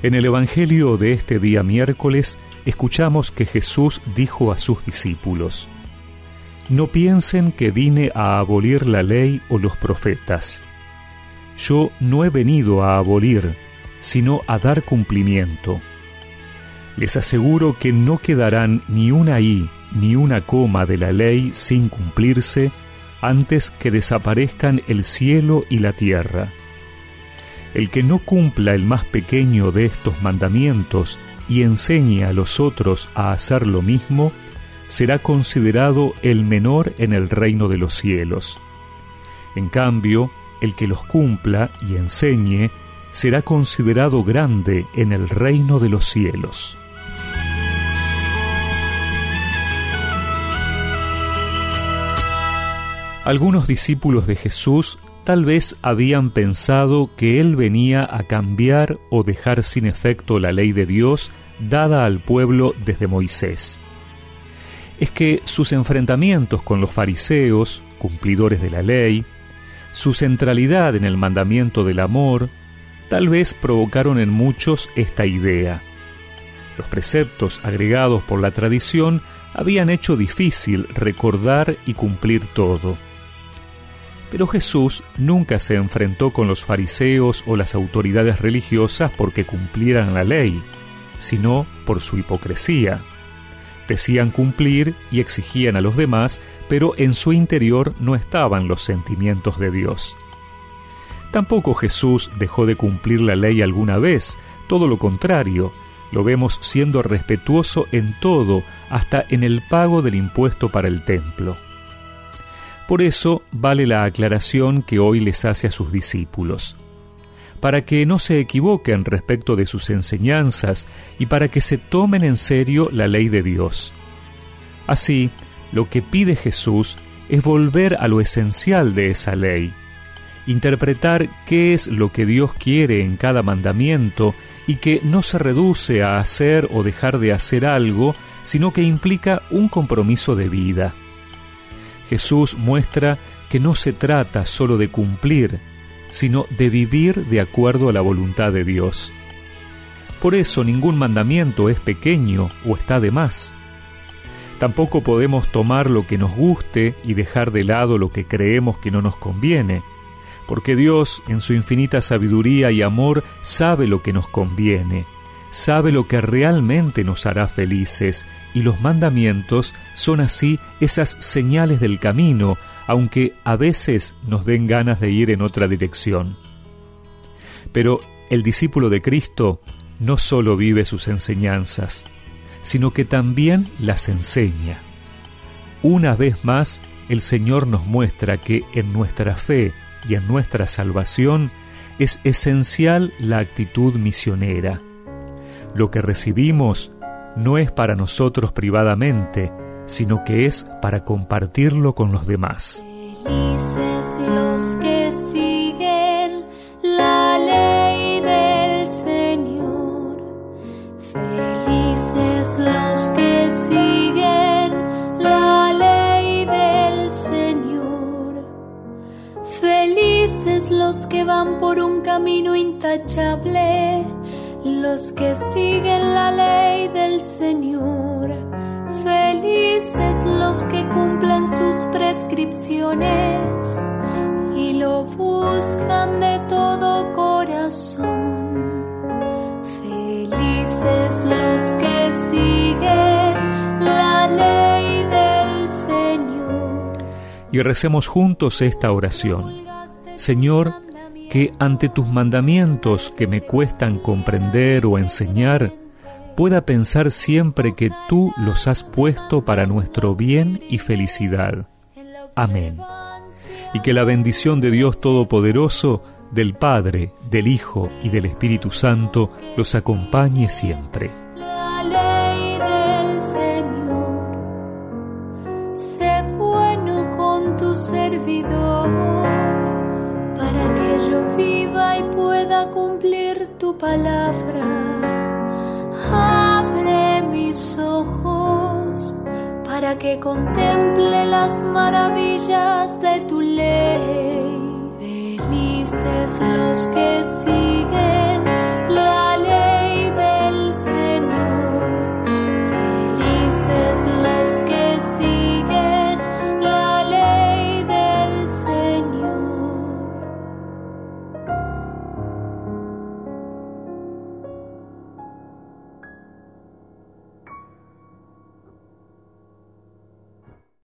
En el Evangelio de este día miércoles escuchamos que Jesús dijo a sus discípulos, No piensen que vine a abolir la ley o los profetas. Yo no he venido a abolir, sino a dar cumplimiento. Les aseguro que no quedarán ni una i ni una coma de la ley sin cumplirse antes que desaparezcan el cielo y la tierra. El que no cumpla el más pequeño de estos mandamientos y enseñe a los otros a hacer lo mismo, será considerado el menor en el reino de los cielos. En cambio, el que los cumpla y enseñe será considerado grande en el reino de los cielos. Algunos discípulos de Jesús tal vez habían pensado que Él venía a cambiar o dejar sin efecto la ley de Dios dada al pueblo desde Moisés. Es que sus enfrentamientos con los fariseos, cumplidores de la ley, su centralidad en el mandamiento del amor, tal vez provocaron en muchos esta idea. Los preceptos agregados por la tradición habían hecho difícil recordar y cumplir todo pero Jesús nunca se enfrentó con los fariseos o las autoridades religiosas porque cumplieran la ley, sino por su hipocresía. Decían cumplir y exigían a los demás, pero en su interior no estaban los sentimientos de Dios. Tampoco Jesús dejó de cumplir la ley alguna vez, todo lo contrario, lo vemos siendo respetuoso en todo, hasta en el pago del impuesto para el templo. Por eso vale la aclaración que hoy les hace a sus discípulos, para que no se equivoquen respecto de sus enseñanzas y para que se tomen en serio la ley de Dios. Así, lo que pide Jesús es volver a lo esencial de esa ley, interpretar qué es lo que Dios quiere en cada mandamiento y que no se reduce a hacer o dejar de hacer algo, sino que implica un compromiso de vida. Jesús muestra que no se trata solo de cumplir, sino de vivir de acuerdo a la voluntad de Dios. Por eso ningún mandamiento es pequeño o está de más. Tampoco podemos tomar lo que nos guste y dejar de lado lo que creemos que no nos conviene, porque Dios, en su infinita sabiduría y amor, sabe lo que nos conviene sabe lo que realmente nos hará felices y los mandamientos son así esas señales del camino, aunque a veces nos den ganas de ir en otra dirección. Pero el discípulo de Cristo no solo vive sus enseñanzas, sino que también las enseña. Una vez más, el Señor nos muestra que en nuestra fe y en nuestra salvación es esencial la actitud misionera lo que recibimos no es para nosotros privadamente, sino que es para compartirlo con los demás. Felices los que siguen la ley del Señor. Felices los que siguen la ley del Señor. Felices los que van por un camino intachable los que siguen la ley del Señor. Felices los que cumplen sus prescripciones y lo buscan de todo corazón. Felices los que siguen la ley del Señor. Y recemos juntos esta oración. Señor, que ante tus mandamientos que me cuestan comprender o enseñar, pueda pensar siempre que tú los has puesto para nuestro bien y felicidad. Amén. Y que la bendición de Dios Todopoderoso, del Padre, del Hijo y del Espíritu Santo los acompañe siempre. Sé bueno con tu servidor pueda cumplir tu palabra. Abre mis ojos para que contemple las maravillas de tu ley. Felices los que